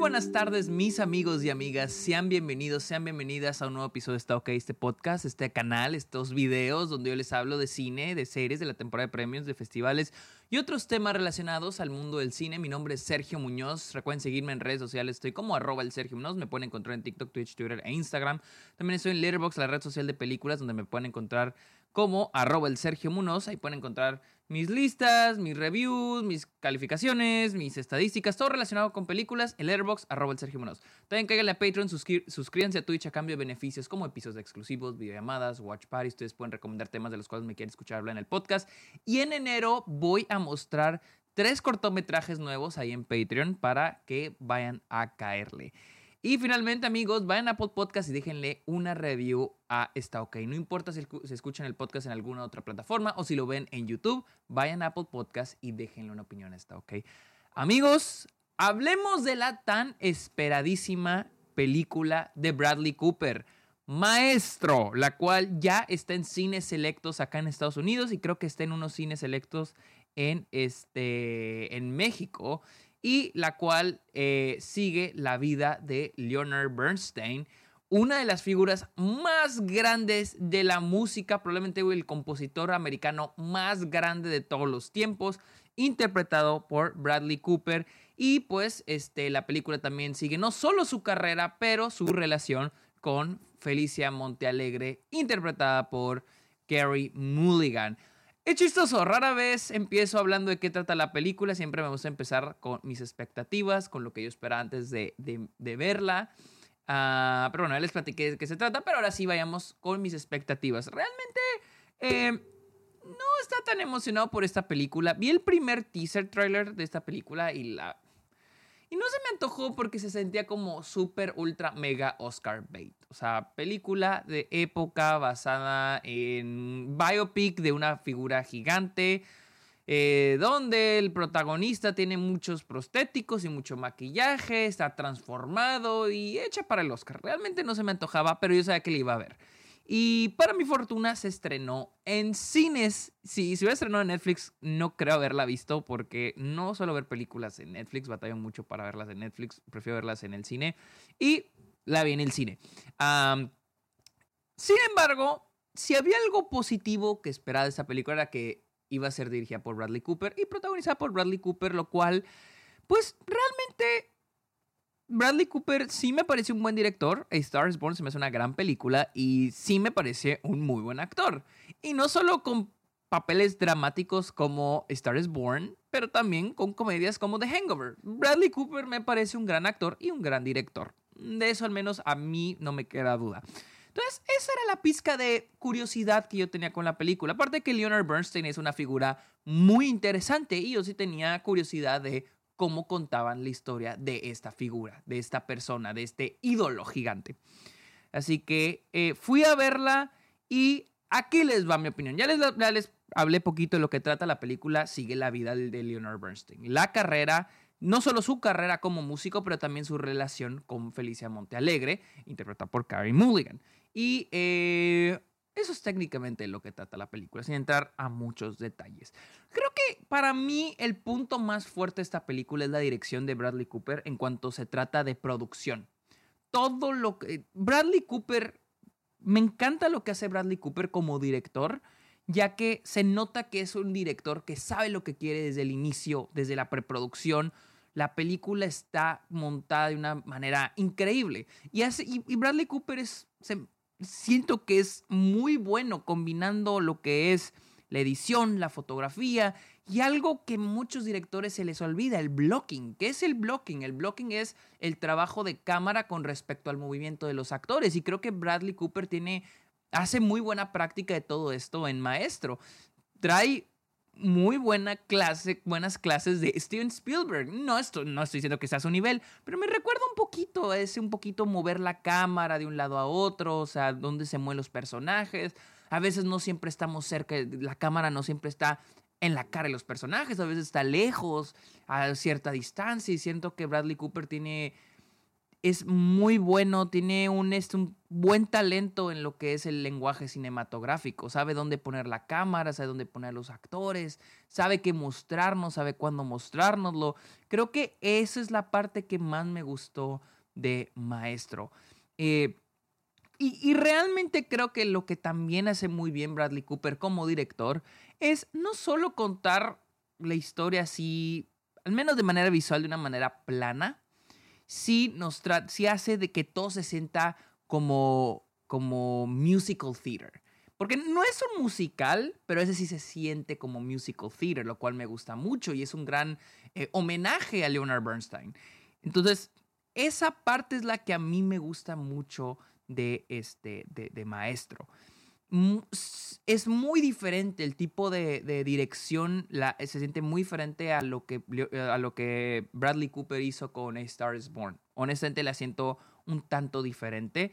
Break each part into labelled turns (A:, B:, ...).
A: buenas tardes, mis amigos y amigas. Sean bienvenidos, sean bienvenidas a un nuevo episodio de Está OK, este podcast, este canal, estos videos donde yo les hablo de cine, de series, de la temporada de premios, de festivales y otros temas relacionados al mundo del cine. Mi nombre es Sergio Muñoz. Recuerden seguirme en redes sociales. Estoy como arroba el Sergio Muñoz. Me pueden encontrar en TikTok, Twitch, Twitter e Instagram. También estoy en Letterboxd, la red social de películas, donde me pueden encontrar como arroba el Sergio Munoz. Ahí pueden encontrar mis listas, mis reviews, mis calificaciones, mis estadísticas, todo relacionado con películas, el Airbox, arroba el Sergio Munoz. También cáiganle a Patreon, suscríbanse a Twitch a cambio de beneficios como episodios exclusivos, videollamadas, watch parties. Ustedes pueden recomendar temas de los cuales me quieren escuchar hablar en el podcast. Y en enero voy a mostrar tres cortometrajes nuevos ahí en Patreon para que vayan a caerle. Y finalmente, amigos, vayan a Apple Podcast y déjenle una review a Está OK. No importa si se escuchan el podcast en alguna otra plataforma o si lo ven en YouTube, vayan a Apple Podcast y déjenle una opinión a Está OK. Amigos, hablemos de la tan esperadísima película de Bradley Cooper. Maestro, la cual ya está en cines selectos acá en Estados Unidos y creo que está en unos cines selectos en, este, en México y la cual eh, sigue la vida de Leonard Bernstein, una de las figuras más grandes de la música, probablemente el compositor americano más grande de todos los tiempos, interpretado por Bradley Cooper. Y pues este, la película también sigue no solo su carrera, pero su relación con Felicia Montealegre, interpretada por Gary Mulligan. Es chistoso, rara vez empiezo hablando de qué trata la película, siempre me gusta empezar con mis expectativas, con lo que yo esperaba antes de, verla. Ah, pero bueno, ya les platiqué de qué se trata, pero ahora sí vayamos con mis expectativas. Realmente eh, no está tan emocionado por esta película. Vi el primer teaser trailer de esta película y la y no se me antojó porque se sentía como super, ultra, mega Oscar bait. O sea, película de época basada en biopic de una figura gigante. Eh, donde el protagonista tiene muchos prostéticos y mucho maquillaje, está transformado y hecha para el Oscar. Realmente no se me antojaba, pero yo sabía que le iba a ver. Y para mi fortuna se estrenó en cines. Si se hubiera estrenado en Netflix, no creo haberla visto porque no suelo ver películas en Netflix, batallo mucho para verlas en Netflix, prefiero verlas en el cine. Y la vi en el cine. sin embargo, si había algo positivo que esperaba de esta película era que iba a ser dirigida por Bradley Cooper y protagonizada por Bradley Cooper, lo cual, pues realmente Bradley Cooper sí me parece un buen director. Star is Born se me hace una gran película y sí me parece un muy buen actor. Y no solo con papeles dramáticos como Star is Born, pero también con comedias como The Hangover. Bradley Cooper me parece un gran actor y un gran director. De eso al menos a mí no me queda duda. Entonces, esa era la pizca de curiosidad que yo tenía con la película. Aparte que Leonard Bernstein es una figura muy interesante y yo sí tenía curiosidad de cómo contaban la historia de esta figura, de esta persona, de este ídolo gigante. Así que eh, fui a verla y aquí les va mi opinión. Ya les, les hablé poquito de lo que trata la película, sigue la vida de Leonard Bernstein. La carrera, no solo su carrera como músico, pero también su relación con Felicia Montealegre, interpretada por Carrie Mulligan. Y eh, eso es técnicamente lo que trata la película, sin entrar a muchos detalles. Creo que para mí el punto más fuerte de esta película es la dirección de Bradley Cooper en cuanto se trata de producción. Todo lo que... Bradley Cooper... Me encanta lo que hace Bradley Cooper como director, ya que se nota que es un director que sabe lo que quiere desde el inicio, desde la preproducción. La película está montada de una manera increíble. Y, y Bradley Cooper es, siento que es muy bueno combinando lo que es la edición, la fotografía y algo que muchos directores se les olvida, el blocking. ¿Qué es el blocking? El blocking es el trabajo de cámara con respecto al movimiento de los actores y creo que Bradley Cooper tiene hace muy buena práctica de todo esto en Maestro. Trae muy buena clase, buenas clases de Steven Spielberg. No, esto, no estoy diciendo que sea a su nivel, pero me recuerda un poquito ese, un poquito mover la cámara de un lado a otro, o sea, dónde se mueven los personajes. A veces no siempre estamos cerca, la cámara no siempre está en la cara de los personajes, a veces está lejos, a cierta distancia, y siento que Bradley Cooper tiene es muy bueno, tiene un, este, un buen talento en lo que es el lenguaje cinematográfico, sabe dónde poner la cámara, sabe dónde poner los actores, sabe qué mostrarnos, sabe cuándo mostrárnoslo. Creo que esa es la parte que más me gustó de Maestro. Eh, y, y, realmente creo que lo que también hace muy bien Bradley Cooper como director es no solo contar la historia así, al menos de manera visual, de una manera plana, sí, nos sí hace de que todo se sienta como, como musical theater. Porque no es un musical, pero ese sí se siente como musical theater, lo cual me gusta mucho y es un gran eh, homenaje a Leonard Bernstein. Entonces, esa parte es la que a mí me gusta mucho de, este, de Maestro es muy diferente el tipo de, dirección, la, se siente muy diferente a lo, que, a lo que Bradley Cooper hizo con A Star is Born. Honestamente la siento un tanto diferente.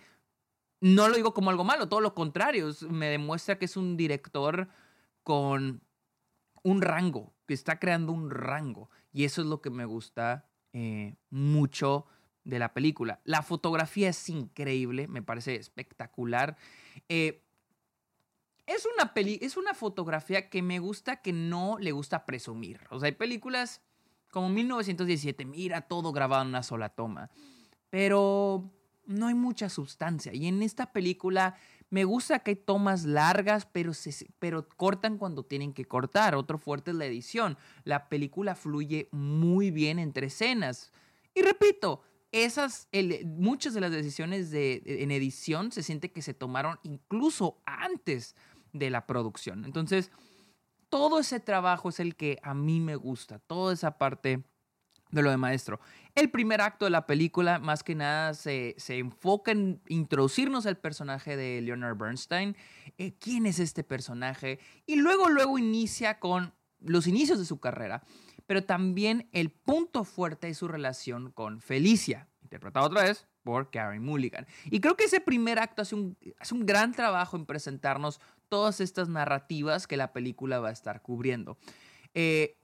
A: No lo digo como algo malo, todo lo contrario, me demuestra que es un director con un rango, que está creando un rango. Y eso es lo que me gusta eh, mucho de la película. La fotografía es increíble, me parece espectacular. Eh, es una peli, es una fotografía que me gusta que no le gusta presumir. O sea, hay películas como 1917, mira todo grabado en una sola toma. Pero no hay mucha sustancia. Y en esta película me gusta que hay tomas largas, pero, se, pero cortan cuando tienen que cortar. Otro fuerte es la edición. La película fluye muy bien entre escenas. Y repito, esas, muchas de las decisiones de, en edición se siente que se tomaron incluso antes de la producción. Entonces, todo ese trabajo es el que a mí me gusta, toda esa parte de lo de maestro. El primer acto de la película, más que nada, se, enfoca en introducirnos al personaje de Leonard Bernstein, eh, quién es este personaje, y luego, luego inicia con los inicios de su carrera, pero también el punto fuerte es su relación con Felicia, interpretada otra vez por Karen Mulligan. Y creo que ese primer acto hace un, hace un gran trabajo en presentarnos todas estas narrativas que la película va a estar cubriendo. Eh,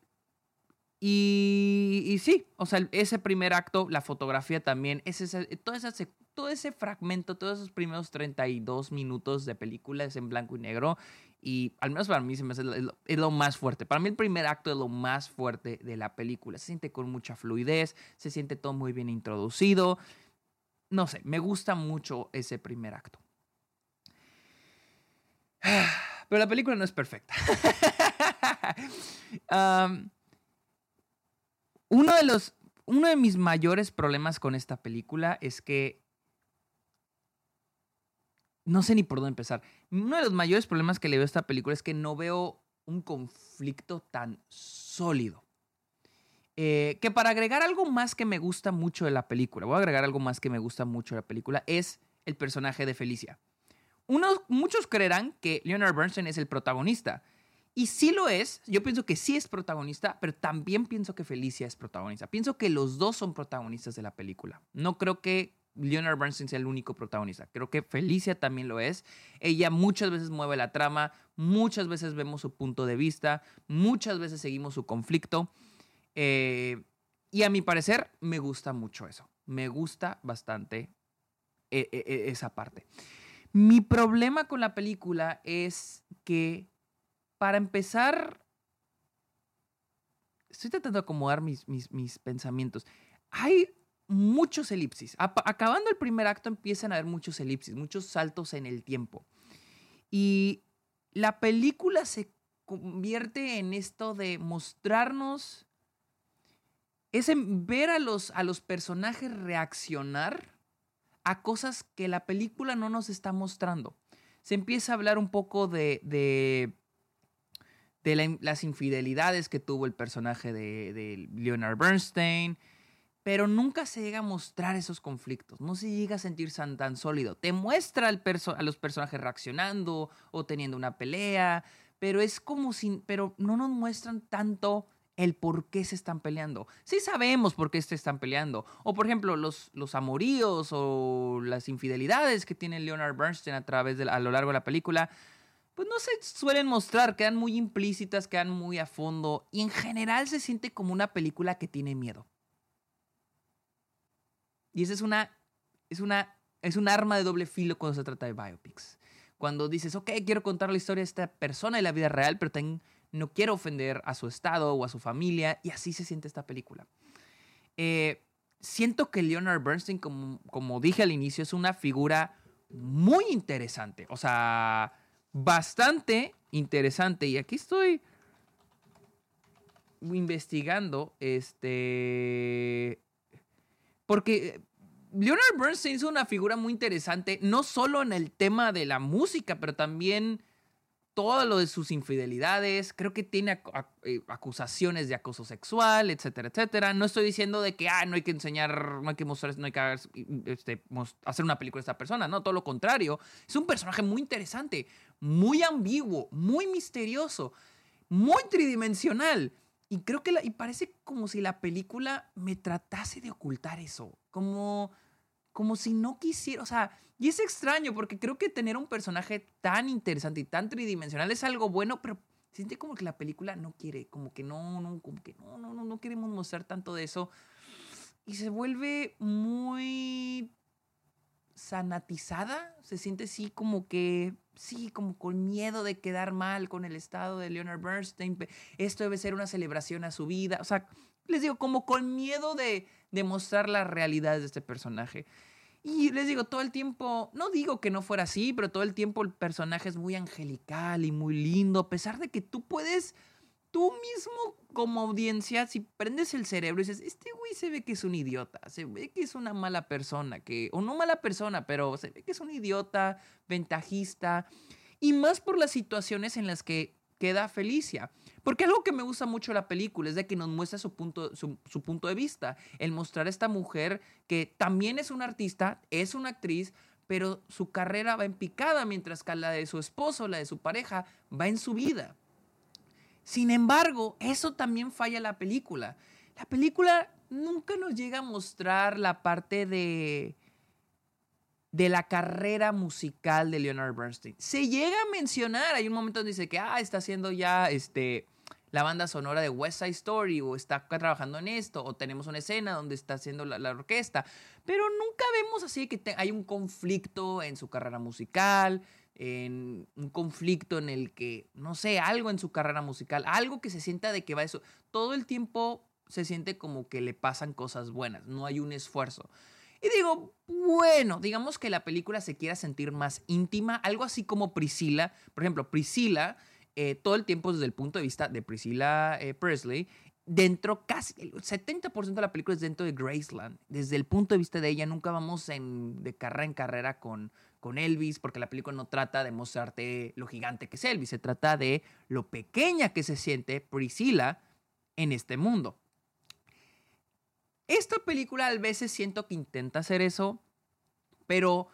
A: y, sí, o sea, ese primer acto, la fotografía también, ese, todo, ese, todo ese fragmento, todos esos primeros 32 minutos de película es en blanco y negro. Y al menos para mí se me hace es lo, más fuerte. Para mí el primer acto es lo más fuerte de la película. Se siente con mucha fluidez, se siente todo muy bien introducido. No sé, me gusta mucho ese primer acto. Pero la película no es perfecta. uno, de los, uno de mis mayores problemas con esta película es que... No sé ni por dónde empezar. Uno de los mayores problemas que le veo a esta película es que no veo un conflicto tan sólido. Eh, que para agregar algo más que me gusta mucho de la película, voy a agregar algo más que me gusta mucho de la película, es el personaje de Felicia muchos creerán que Leonard Bernstein es el protagonista. Y sí lo es, yo pienso que sí es protagonista, pero también pienso que Felicia es protagonista. Pienso que los dos son protagonistas de la película. No creo que Leonard Bernstein sea el único protagonista. Creo que Felicia también lo es. Ella muchas veces mueve la trama, muchas veces vemos su punto de vista, muchas veces seguimos su conflicto. Eh, y a mi parecer me gusta mucho eso. Me gusta bastante eh, eh, esa parte. Mi problema con la película es que, para empezar, estoy tratando de acomodar mis, mis, pensamientos. Hay muchos elipsis. acabando el primer acto empiezan a haber muchos elipsis, muchos saltos en el tiempo. Y la película se convierte en esto de mostrarnos, es ver a los, a los personajes reaccionar a cosas que la película no nos está mostrando. Se empieza a hablar un poco de, de, las infidelidades que tuvo el personaje de, Leonard Bernstein, pero nunca se llega a mostrar esos conflictos, no se llega a sentir tan, tan sólido. Te muestra a los personajes reaccionando o teniendo una pelea, pero es como si, pero no nos muestran tanto el por qué se están peleando. Sí sabemos por qué se están peleando. O por ejemplo, los, los amoríos o las infidelidades que tiene Leonard Bernstein a través de a lo largo de la película, pues no se suelen mostrar, quedan muy implícitas, quedan muy a fondo y en general se siente como una película que tiene miedo. Y esa es una es, una, es un arma de doble filo cuando se trata de biopics. Cuando dices, ok, quiero contar la historia de esta persona en la vida real, pero no quiero ofender a su estado o a su familia, y así se siente esta película. Eh, siento que Leonard Bernstein, como, como dije al inicio, es una figura muy interesante. O sea, bastante interesante. Y aquí estoy investigando, este... Porque Leonard Bernstein es una figura muy interesante, no solo en el tema de la música, pero también todo lo de sus infidelidades, creo que tiene eh, acusaciones de acoso sexual, etcétera, etcétera. No estoy diciendo de que ah, no hay que enseñar, no hay que mostrar, no hay que este, hacer una película de esta persona, no, todo lo contrario. Es un personaje muy interesante, muy ambiguo, muy misterioso, muy tridimensional. Y creo que y parece como si la película me tratase de ocultar eso, como como si no quisiera, o sea, y es extraño porque creo que tener un personaje tan interesante y tan tridimensional es algo bueno, pero siente como que la película no quiere, como que no, no, como que no, no, no, no queremos mostrar tanto de eso. Y se vuelve muy sanatizada, se siente así como que, sí, como con miedo de quedar mal con el estado de Leonard Bernstein, esto debe ser una celebración a su vida, o sea, les digo, como con miedo de, demostrar la realidad de este personaje. Y les digo, todo el tiempo, no digo que no fuera así, pero todo el tiempo el personaje es muy angelical y muy lindo, a pesar de que tú puedes, tú mismo como audiencia, si prendes el cerebro y dices, este güey se ve que es un idiota, se ve que es una mala persona, que, o no mala persona, pero se ve que es un idiota, ventajista, y más por las situaciones en las que queda Felicia. Porque algo que me gusta mucho la película es de que nos muestra su punto, su, punto de vista, el mostrar a esta mujer que también es una artista, es una actriz, pero su carrera va en picada, mientras que la de su esposo, la de su pareja, va en su vida. Sin embargo, eso también falla la película. La película nunca nos llega a mostrar la parte de de la carrera musical de Leonard Bernstein. Se llega a mencionar, hay un momento donde dice que ah, está haciendo ya este, la banda sonora de West Side Story o está trabajando en esto o tenemos una escena donde está haciendo la, orquesta, pero nunca vemos así que hay un conflicto en su carrera musical, en un conflicto en el que, no sé, algo en su carrera musical, algo que se sienta de que va eso, todo el tiempo se siente como que le pasan cosas buenas, no hay un esfuerzo. Y digo, bueno, digamos que la película se quiera sentir más íntima, algo así como Priscila. Por ejemplo, Priscila, eh, todo el tiempo desde el punto de vista de Priscilla eh, Presley, dentro casi el 70% de la película es dentro de Graceland. Desde el punto de vista de ella, nunca vamos en, de carrera en carrera con, con Elvis, porque la película no trata de mostrarte lo gigante que es Elvis, se trata de lo pequeña que se siente Priscilla en este mundo. Esta película a veces siento que intenta hacer eso, pero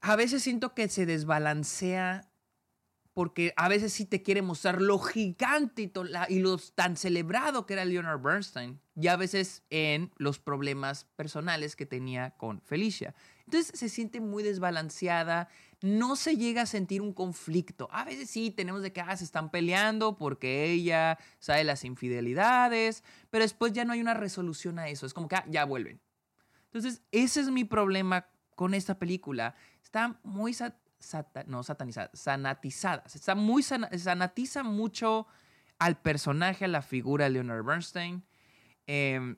A: a veces siento que se desbalancea porque a veces sí te quiere mostrar lo gigante y, lo tan celebrado que era Leonard Bernstein, y a veces en los problemas personales que tenía con Felicia. Entonces se siente muy desbalanceada, no se llega a sentir un conflicto. A veces sí tenemos de que ah, se están peleando porque ella sabe las infidelidades, pero después ya no hay una resolución a eso. Es como que ah, ya vuelven. Entonces, ese es mi problema con esta película. Está muy no satanizada, sanatizada. Está muy sanatiza mucho al personaje, a la figura de Leonard Bernstein. Eh,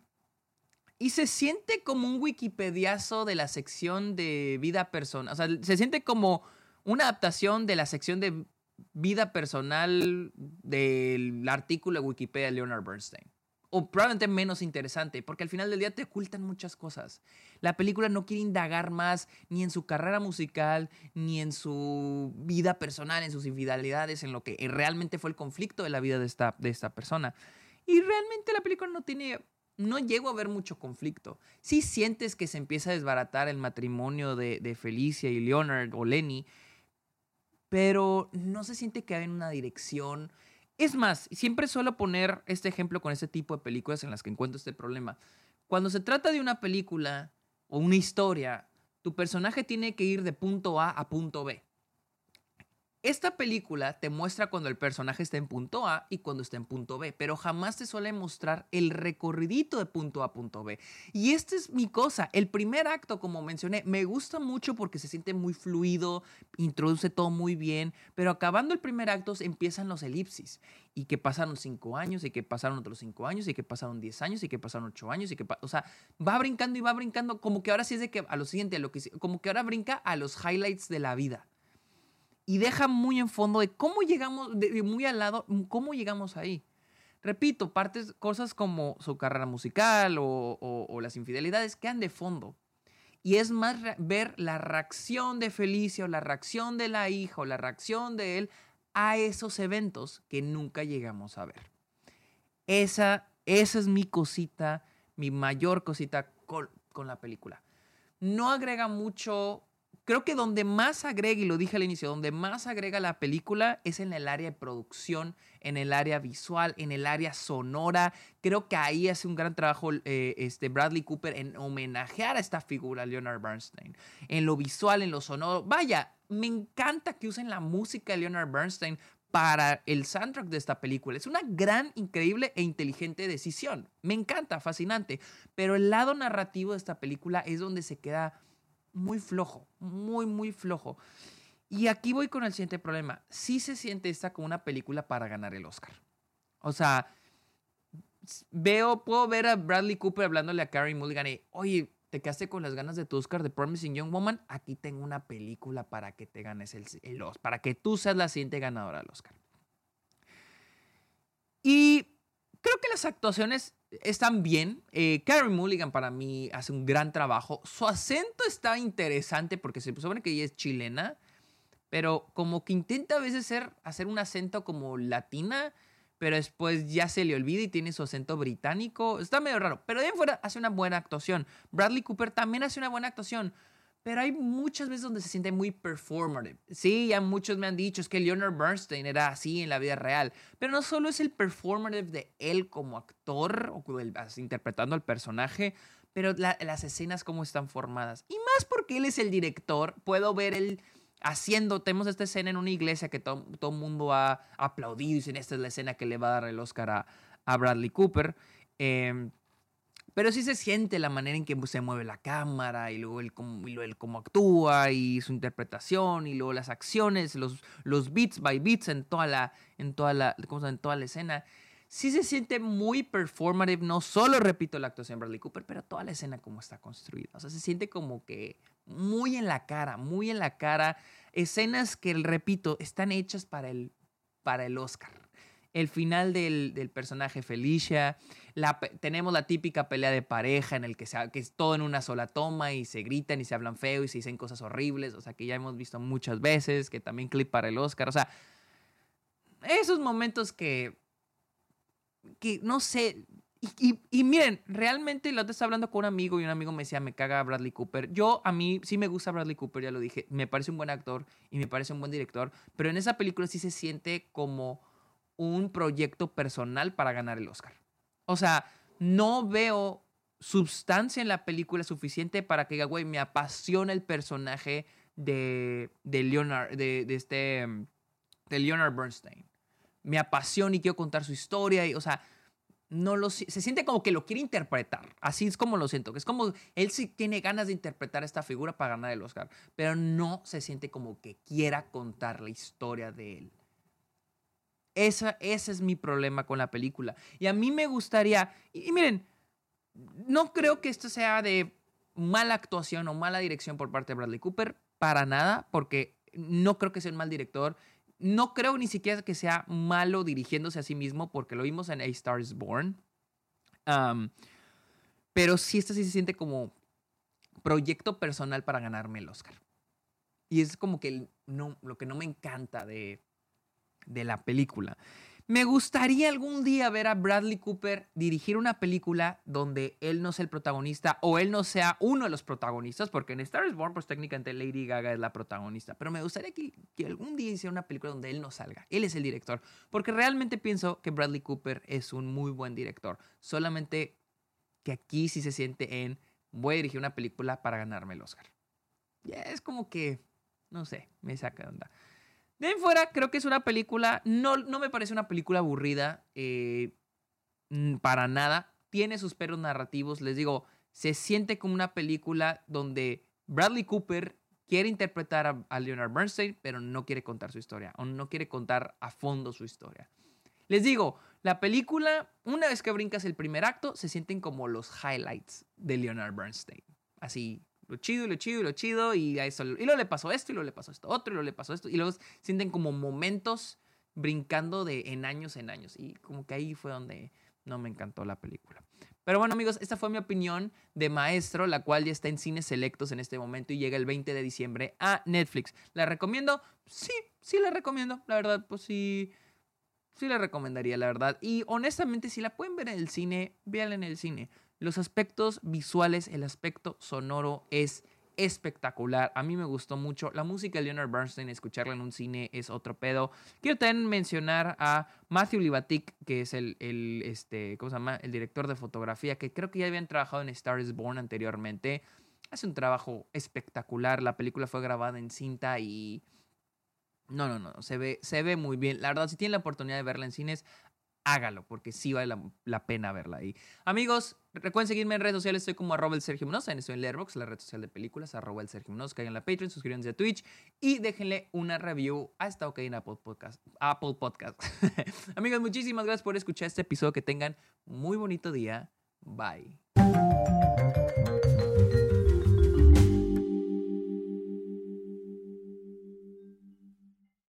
A: y se siente como un wikipediazo de la sección de vida personal. O sea, se siente como una adaptación de la sección de vida personal del artículo de Wikipedia de Leonard Bernstein. O probablemente menos interesante, porque al final del día te ocultan muchas cosas. La película no quiere indagar más ni en su carrera musical, ni en su vida personal, en sus infidelidades, en lo que realmente fue el conflicto de la vida de esta, de esta persona. Y realmente la película no tiene no llego a ver mucho conflicto. Si sientes que se empieza a desbaratar el matrimonio de, Felicia y Leonard o Lenny, pero no se siente que hay una dirección. Es más, siempre suelo poner este ejemplo con este tipo de películas en las que encuentro este problema. Cuando se trata de una película o una historia, tu personaje tiene que ir de punto A a punto B. esta película te muestra cuando el personaje está en punto A y cuando está en punto B, pero jamás te suele mostrar el recorridito de punto A a punto B. Y esta es mi cosa. El primer acto, como mencioné, me gusta mucho porque se siente muy fluido, introduce todo muy bien, pero acabando el primer acto empiezan los elipsis. Y que pasaron cinco años, y que pasaron otros cinco años, y que pasaron diez años, y que pasaron ocho años, y que, o sea, va brincando y va brincando, como que ahora sí es de que a lo siguiente, a lo que, como que ahora brinca a los highlights de la vida y deja muy en fondo de cómo llegamos, de, muy al lado, cómo llegamos ahí. Repito, partes, cosas como su carrera musical o, las infidelidades quedan de fondo. Y es más ver la reacción de Felicia o la reacción de la hija o la reacción de él a esos eventos que nunca llegamos a ver. Esa, esa es mi cosita, mi mayor cosita con, con la película. No agrega mucho Creo que donde más agrega, y lo dije al inicio, donde más agrega la película es en el área de producción, en el área visual, en el área sonora. Creo que ahí hace un gran trabajo eh, este Bradley Cooper en homenajear a esta figura, Leonard Bernstein. En lo visual, en lo sonoro. Vaya, me encanta que usen la música de Leonard Bernstein para el soundtrack de esta película. Es una gran, increíble e inteligente decisión. Me encanta, fascinante. Pero el lado narrativo de esta película es donde se queda muy flojo, muy, muy flojo. Y aquí voy con el siguiente problema. Sí se siente esta como una película para ganar el Oscar. O sea, veo, puedo ver a Bradley Cooper hablándole a Carrie Mulligan y, oye, te quedaste con las ganas de tu Oscar de Promising Young Woman. Aquí tengo una película para que te ganes el, el Oscar, para que tú seas la siguiente ganadora del Oscar. Y creo que las actuaciones están bien. Eh, Carrie Mulligan para mí hace un gran trabajo. Su acento está interesante porque se supone que ella es chilena, pero como que intenta a veces ser, hacer un acento como latina, pero después ya se le olvida y tiene su acento británico. Está medio raro, pero de fuera hace una buena actuación. Bradley Cooper también hace una buena actuación. Pero hay muchas veces donde se siente muy performative. Sí, ya muchos me han dicho es que Leonard Bernstein era así en la vida real. Pero no solo es el performative de él como actor, o interpretando al personaje, pero las escenas cómo están formadas. Y más porque él es el director, puedo ver él haciendo, tenemos esta escena en una iglesia que todo el mundo ha aplaudido y dicen, esta es la escena que le va a dar el Oscar a, a Bradley Cooper. Eh, pero sí se siente la manera en que se mueve la cámara y luego el y cómo actúa y su interpretación y luego las acciones, los, los beats by beats en toda la, en toda la, ¿cómo en toda la escena. Sí se siente muy performative, no solo repito la actuación de Bradley Cooper, pero toda la escena como está construida. O sea, se siente como que muy en la cara, muy en la cara. Escenas que, repito, están hechas para el, para el Oscar el final del, personaje Felicia. tenemos la típica pelea de pareja en el que, es todo en una sola toma y se gritan y se hablan feo y se dicen cosas horribles. O sea, que ya hemos visto muchas veces, que también clip para el Oscar. O sea, esos momentos que, que no sé. Y, miren, realmente lo estaba hablando con un amigo y un amigo me decía, me caga Bradley Cooper. Yo, a mí sí me gusta Bradley Cooper, ya lo dije. Me parece un buen actor y me parece un buen director. Pero en esa película sí se siente como un proyecto personal para ganar el Oscar. O sea, no veo sustancia en la película suficiente para que diga, güey, me apasiona el personaje de, de Leonard, de, este, de Leonard Bernstein. Me apasiona y quiero contar su historia. Y, o sea, no lo, se siente como que lo quiere interpretar. Así es como lo siento. Es como él sí tiene ganas de interpretar esta figura para ganar el Oscar, pero no se siente como que quiera contar la historia de él. Esa, ese es mi problema con la película. Y a mí me gustaría, y, miren, no creo que esto sea de mala actuación o mala dirección por parte de Bradley Cooper, para nada, porque no creo que sea un mal director. No creo ni siquiera que sea malo dirigiéndose a sí mismo, porque lo vimos en A Star is Born. pero sí, esto sí se siente como proyecto personal para ganarme el Oscar. Y es como que no, lo que no me encanta de, de la película. Me gustaría algún día ver a Bradley Cooper dirigir una película donde él no sea el protagonista o él no sea uno de los protagonistas, porque en Star is Born, pues técnicamente Lady Gaga es la protagonista. Pero me gustaría que, que, algún día hiciera una película donde él no salga. Él es el director, porque realmente pienso que Bradley Cooper es un muy buen director. Solamente que aquí sí se siente en voy a dirigir una película para ganarme el Oscar. Ya es como que, no sé, me saca de onda. De ahí fuera, creo que es una película, no, no me parece una película aburrida eh, para nada. Tiene sus perros narrativos, les digo, se siente como una película donde Bradley Cooper quiere interpretar a, a, Leonard Bernstein, pero no quiere contar su historia, o no quiere contar a fondo su historia. Les digo, la película, una vez que brincas el primer acto, se sienten como los highlights de Leonard Bernstein. Así, lo chido y lo chido y lo chido y a eso y luego le pasó esto y luego le pasó esto otro y luego le pasó esto y luego sienten como momentos brincando de en años en años y como que ahí fue donde no me encantó la película. Pero bueno amigos, esta fue mi opinión de Maestro, la cual ya está en cines selectos en este momento y llega el 20 de diciembre a Netflix. ¿La recomiendo? Sí, sí la recomiendo. La verdad, pues sí, sí la recomendaría, la verdad. Y honestamente, si la pueden ver en el cine, véanla en el cine. Los aspectos visuales, el aspecto sonoro es espectacular. A mí me gustó mucho. La música de Leonard Bernstein, escucharla en un cine es otro pedo. Quiero también mencionar a Matthew Libatic, que es el, el, este, ¿cómo se llama? el director de fotografía, que creo que ya habían trabajado en Star is Born anteriormente. Hace un trabajo espectacular. La película fue grabada en cinta y... No, no, no, se ve, se ve muy bien. La verdad, si tienen la oportunidad de verla en cines, hágalo, porque sí vale la, la, pena verla ahí. Amigos, recuerden seguirme en redes sociales, estoy como arroba el Sergio Munoz, estoy en Letterboxd, la red social de películas, arroba el Sergio Munoz, caigan en la Patreon, suscríbanse a Twitch y déjenle una review a esta OK en Apple Podcast. Apple Podcast. Amigos, muchísimas gracias por escuchar este episodio, que tengan muy bonito día. Bye.